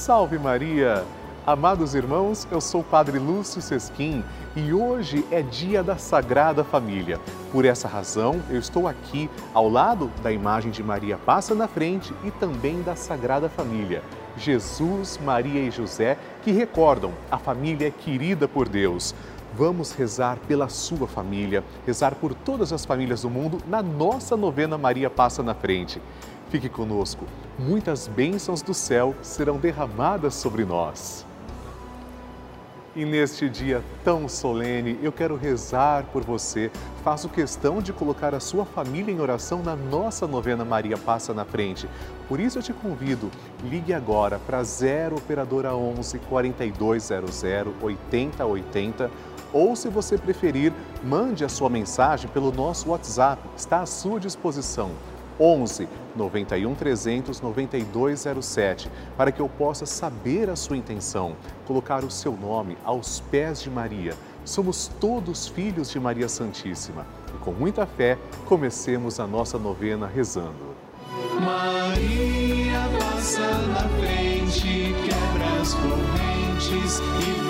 Salve Maria! Amados irmãos, eu sou o Padre Lúcio Sesquim e hoje é dia da Sagrada Família. Por essa razão, eu estou aqui ao lado da imagem de Maria Passa na Frente e também da Sagrada Família. Jesus, Maria e José, que recordam a família querida por Deus. Vamos rezar pela sua família, rezar por todas as famílias do mundo na nossa novena Maria Passa na Frente. Fique conosco, muitas bênçãos do céu serão derramadas sobre nós. E neste dia tão solene, eu quero rezar por você. Faço questão de colocar a sua família em oração na nossa novena Maria Passa na Frente. Por isso eu te convido, ligue agora para 0 operadora 11 4200 8080 ou se você preferir, mande a sua mensagem pelo nosso WhatsApp, está à sua disposição. 11 91 300 9207, para que eu possa saber a sua intenção, colocar o seu nome aos pés de Maria. Somos todos filhos de Maria Santíssima. E com muita fé, comecemos a nossa novena rezando. Maria passa na frente, quebra as correntes e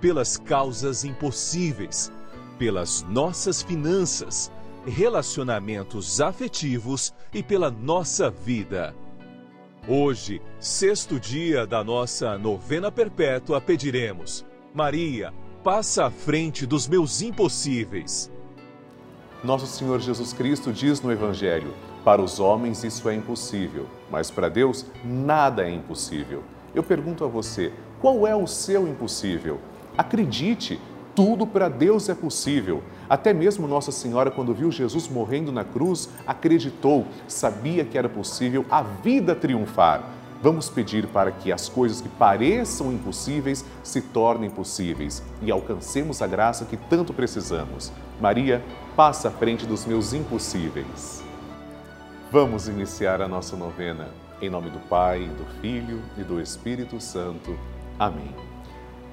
pelas causas impossíveis, pelas nossas finanças, relacionamentos afetivos e pela nossa vida. Hoje, sexto dia da nossa novena perpétua, pediremos: Maria, passa à frente dos meus impossíveis. Nosso Senhor Jesus Cristo diz no Evangelho: Para os homens isso é impossível, mas para Deus nada é impossível. Eu pergunto a você: qual é o seu impossível? Acredite, tudo para Deus é possível. Até mesmo Nossa Senhora, quando viu Jesus morrendo na cruz, acreditou, sabia que era possível a vida triunfar. Vamos pedir para que as coisas que pareçam impossíveis se tornem possíveis e alcancemos a graça que tanto precisamos. Maria, passa à frente dos meus impossíveis. Vamos iniciar a nossa novena. Em nome do Pai, do Filho e do Espírito Santo. Amém.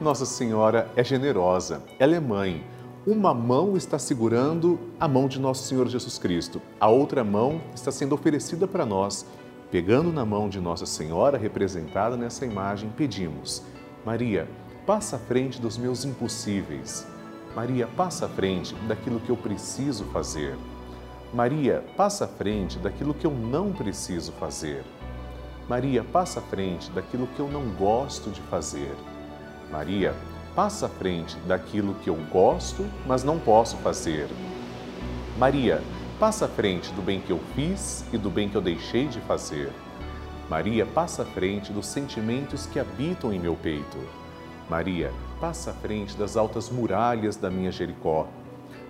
Nossa Senhora é generosa, ela é mãe. Uma mão está segurando a mão de nosso Senhor Jesus Cristo, a outra mão está sendo oferecida para nós. Pegando na mão de Nossa Senhora, representada nessa imagem, pedimos: Maria, passa à frente dos meus impossíveis. Maria, passa à frente daquilo que eu preciso fazer. Maria, passa à frente daquilo que eu não preciso fazer. Maria, passa à frente daquilo que eu não gosto de fazer. Maria, passa à frente daquilo que eu gosto, mas não posso fazer. Maria, passa à frente do bem que eu fiz e do bem que eu deixei de fazer. Maria, passa à frente dos sentimentos que habitam em meu peito. Maria, passa à frente das altas muralhas da minha Jericó.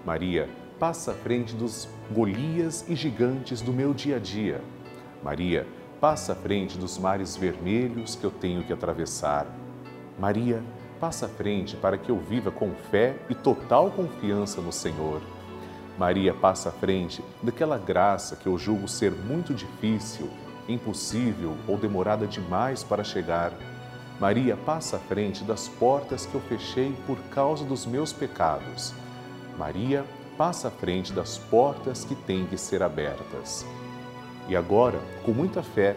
Maria, passa à frente dos Golias e gigantes do meu dia a dia. Maria, passa à frente dos mares vermelhos que eu tenho que atravessar. Maria, passa à frente para que eu viva com fé e total confiança no Senhor. Maria passa à frente daquela graça que eu julgo ser muito difícil, impossível ou demorada demais para chegar. Maria passa à frente das portas que eu fechei por causa dos meus pecados. Maria passa à frente das portas que têm que ser abertas. E agora, com muita fé,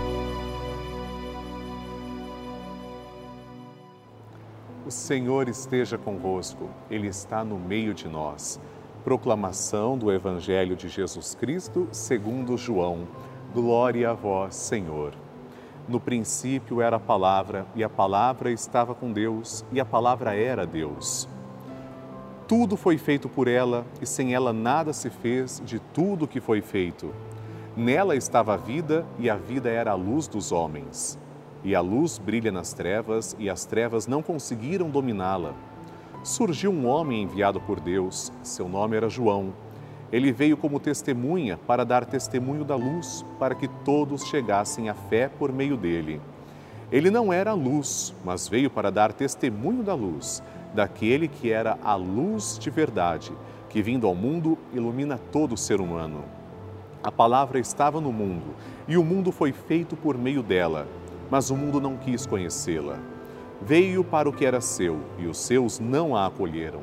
O Senhor esteja convosco, Ele está no meio de nós. Proclamação do Evangelho de Jesus Cristo segundo João. Glória a vós, Senhor. No princípio era a palavra, e a palavra estava com Deus, e a palavra era Deus. Tudo foi feito por ela, e sem ela nada se fez de tudo que foi feito. Nela estava a vida, e a vida era a luz dos homens. E a luz brilha nas trevas, e as trevas não conseguiram dominá-la. Surgiu um homem enviado por Deus, seu nome era João. Ele veio como testemunha para dar testemunho da luz, para que todos chegassem à fé por meio dele. Ele não era a luz, mas veio para dar testemunho da luz, daquele que era a luz de verdade, que vindo ao mundo ilumina todo ser humano. A palavra estava no mundo, e o mundo foi feito por meio dela, mas o mundo não quis conhecê-la. Veio para o que era seu, e os seus não a acolheram.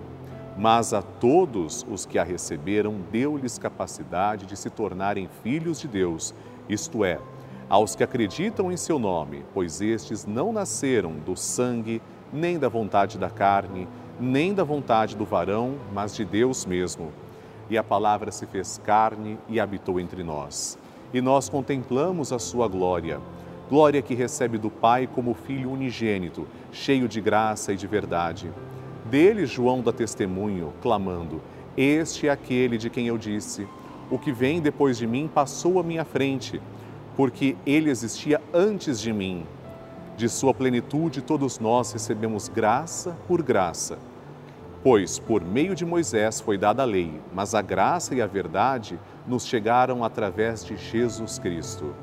Mas a todos os que a receberam, deu-lhes capacidade de se tornarem filhos de Deus, isto é, aos que acreditam em seu nome, pois estes não nasceram do sangue, nem da vontade da carne, nem da vontade do varão, mas de Deus mesmo. E a palavra se fez carne e habitou entre nós. E nós contemplamos a sua glória, glória que recebe do Pai como filho unigênito, cheio de graça e de verdade. Dele João dá testemunho, clamando: Este é aquele de quem eu disse: O que vem depois de mim passou à minha frente, porque ele existia antes de mim. De sua plenitude todos nós recebemos graça por graça. Pois por meio de Moisés foi dada a lei, mas a graça e a verdade nos chegaram através de Jesus Cristo.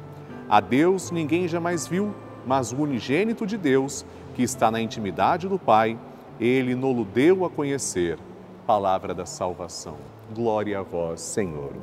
A Deus ninguém jamais viu, mas o unigênito de Deus, que está na intimidade do Pai, ele nolo deu a conhecer. Palavra da salvação. Glória a vós, Senhor.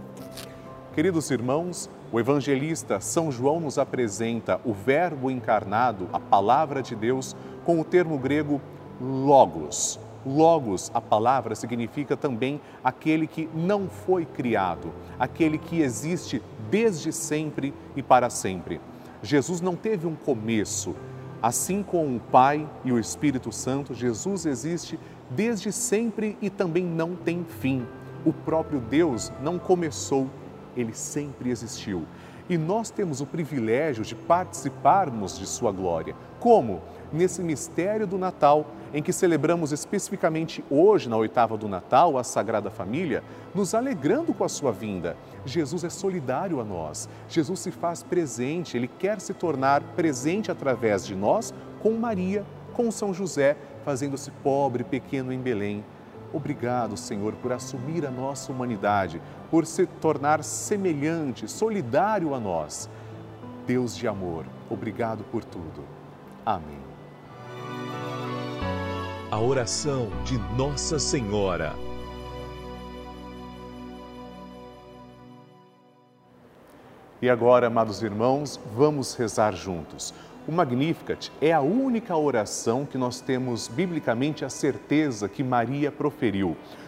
Queridos irmãos, o evangelista São João nos apresenta o Verbo encarnado, a palavra de Deus, com o termo grego logos. Logos, a palavra, significa também aquele que não foi criado, aquele que existe desde sempre e para sempre. Jesus não teve um começo, Assim como o Pai e o Espírito Santo, Jesus existe desde sempre e também não tem fim. O próprio Deus não começou, ele sempre existiu. E nós temos o privilégio de participarmos de Sua glória. Como? Nesse mistério do Natal, em que celebramos especificamente hoje, na oitava do Natal, a Sagrada Família, nos alegrando com a Sua vinda. Jesus é solidário a nós, Jesus se faz presente, ele quer se tornar presente através de nós, com Maria, com São José, fazendo-se pobre, pequeno em Belém. Obrigado, Senhor, por assumir a nossa humanidade, por se tornar semelhante, solidário a nós. Deus de amor, obrigado por tudo. Amém. A oração de Nossa Senhora. E agora, amados irmãos, vamos rezar juntos. O Magnificat é a única oração que nós temos biblicamente a certeza que Maria proferiu.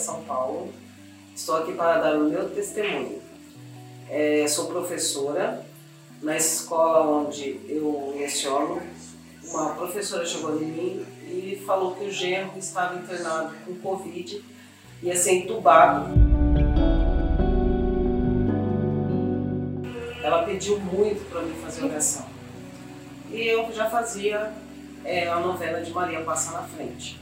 São Paulo. Estou aqui para dar o meu testemunho. É, sou professora na escola onde eu leciono. Uma professora chegou em mim e falou que o genro estava internado com Covid ia ser entubado. Ela pediu muito para mim fazer oração. E eu já fazia é, a novena de Maria Passa na Frente.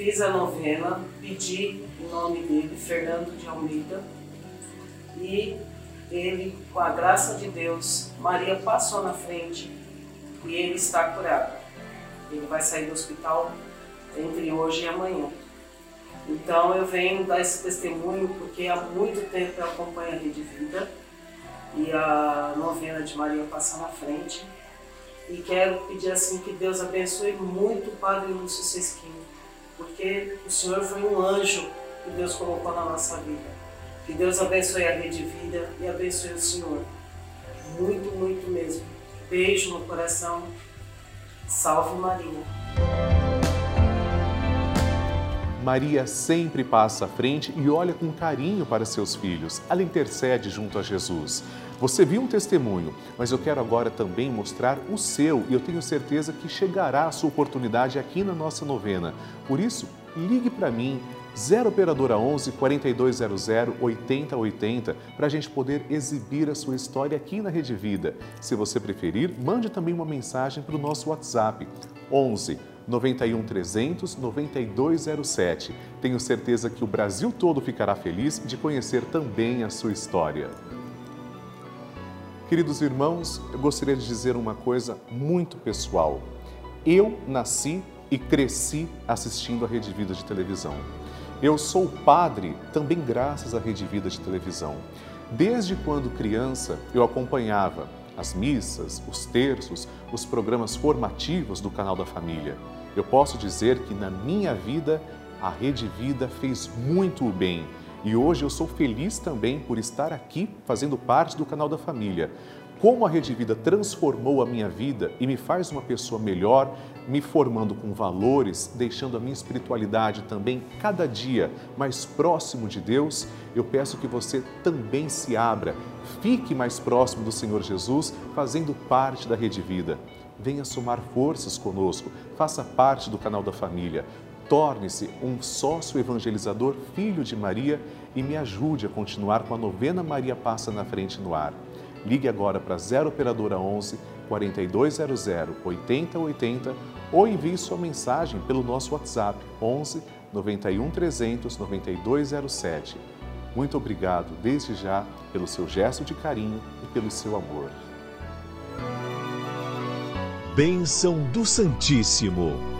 Fiz a novena, pedi o nome dele, Fernando de Almeida, e ele, com a graça de Deus, Maria passou na frente e ele está curado. Ele vai sair do hospital entre hoje e amanhã. Então eu venho dar esse testemunho porque há muito tempo eu acompanho a Rede Vida e a novena de Maria passar na frente. E quero pedir assim que Deus abençoe muito o Padre Lúcio Sesquinho, porque o Senhor foi um anjo que Deus colocou na nossa vida. Que Deus abençoe a rede vida e abençoe o Senhor. Muito, muito mesmo. Beijo no coração. Salve Maria. Maria sempre passa à frente e olha com carinho para seus filhos. Ela intercede junto a Jesus. Você viu um testemunho, mas eu quero agora também mostrar o seu e eu tenho certeza que chegará a sua oportunidade aqui na nossa novena. Por isso, ligue para mim, 0 Operadora 11 4200 8080, para a gente poder exibir a sua história aqui na Rede Vida. Se você preferir, mande também uma mensagem para o nosso WhatsApp, 11 91 300 9207. Tenho certeza que o Brasil todo ficará feliz de conhecer também a sua história. Queridos irmãos, eu gostaria de dizer uma coisa muito pessoal. Eu nasci e cresci assistindo a Rede Vida de televisão. Eu sou padre também graças à Rede Vida de televisão. Desde quando criança, eu acompanhava as missas, os terços, os programas formativos do canal da família. Eu posso dizer que na minha vida a Rede Vida fez muito o bem e hoje eu sou feliz também por estar aqui fazendo parte do canal da família. Como a Rede Vida transformou a minha vida e me faz uma pessoa melhor, me formando com valores, deixando a minha espiritualidade também cada dia mais próximo de Deus, eu peço que você também se abra, fique mais próximo do Senhor Jesus, fazendo parte da Rede Vida. Venha somar forças conosco, faça parte do canal da família. Torne-se um sócio evangelizador, filho de Maria, e me ajude a continuar com a novena Maria Passa na Frente no ar. Ligue agora para 0 Operadora 11 4200 8080 ou envie sua mensagem pelo nosso WhatsApp 11 91 300 9207. Muito obrigado desde já pelo seu gesto de carinho e pelo seu amor. Bênção do Santíssimo.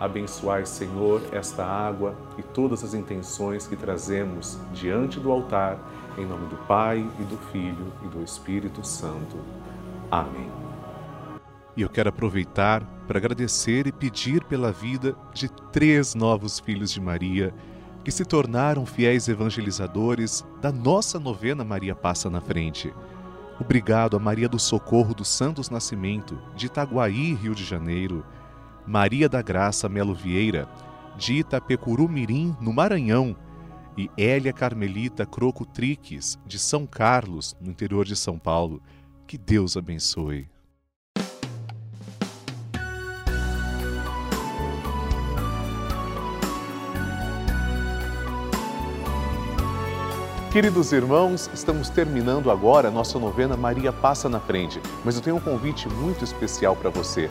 Abençoai, Senhor, esta água e todas as intenções que trazemos diante do altar, em nome do Pai e do Filho e do Espírito Santo. Amém. E eu quero aproveitar para agradecer e pedir pela vida de três novos filhos de Maria que se tornaram fiéis evangelizadores da nossa novena Maria Passa na Frente. Obrigado a Maria do Socorro dos Santos Nascimento, de Itaguaí, Rio de Janeiro. Maria da Graça Melo Vieira, de Itapecurumirim, no Maranhão, e Hélia Carmelita Croco Triques, de São Carlos, no interior de São Paulo. Que Deus abençoe. Queridos irmãos, estamos terminando agora a nossa novena Maria Passa na Frente, mas eu tenho um convite muito especial para você.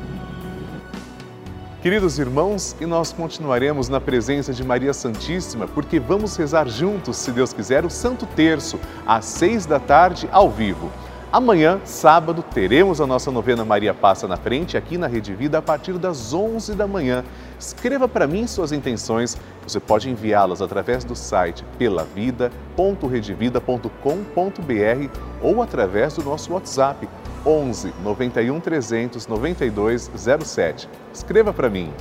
Queridos irmãos, e nós continuaremos na presença de Maria Santíssima, porque vamos rezar juntos, se Deus quiser, o Santo Terço, às seis da tarde, ao vivo. Amanhã, sábado, teremos a nossa novena Maria Passa na Frente aqui na Rede Vida a partir das 11 da manhã. Escreva para mim suas intenções. Você pode enviá-las através do site pelavida.redevida.com.br ou através do nosso WhatsApp 11 91 300 9207. Escreva para mim.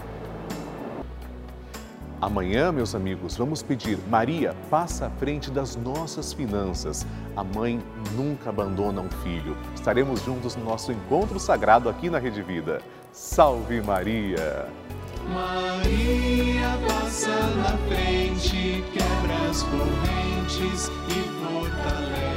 Amanhã, meus amigos, vamos pedir: Maria, passa à frente das nossas finanças. A mãe nunca abandona um filho. Estaremos juntos no nosso encontro sagrado aqui na Rede Vida. Salve Maria! Maria passa na frente, quebra as correntes e fortalece.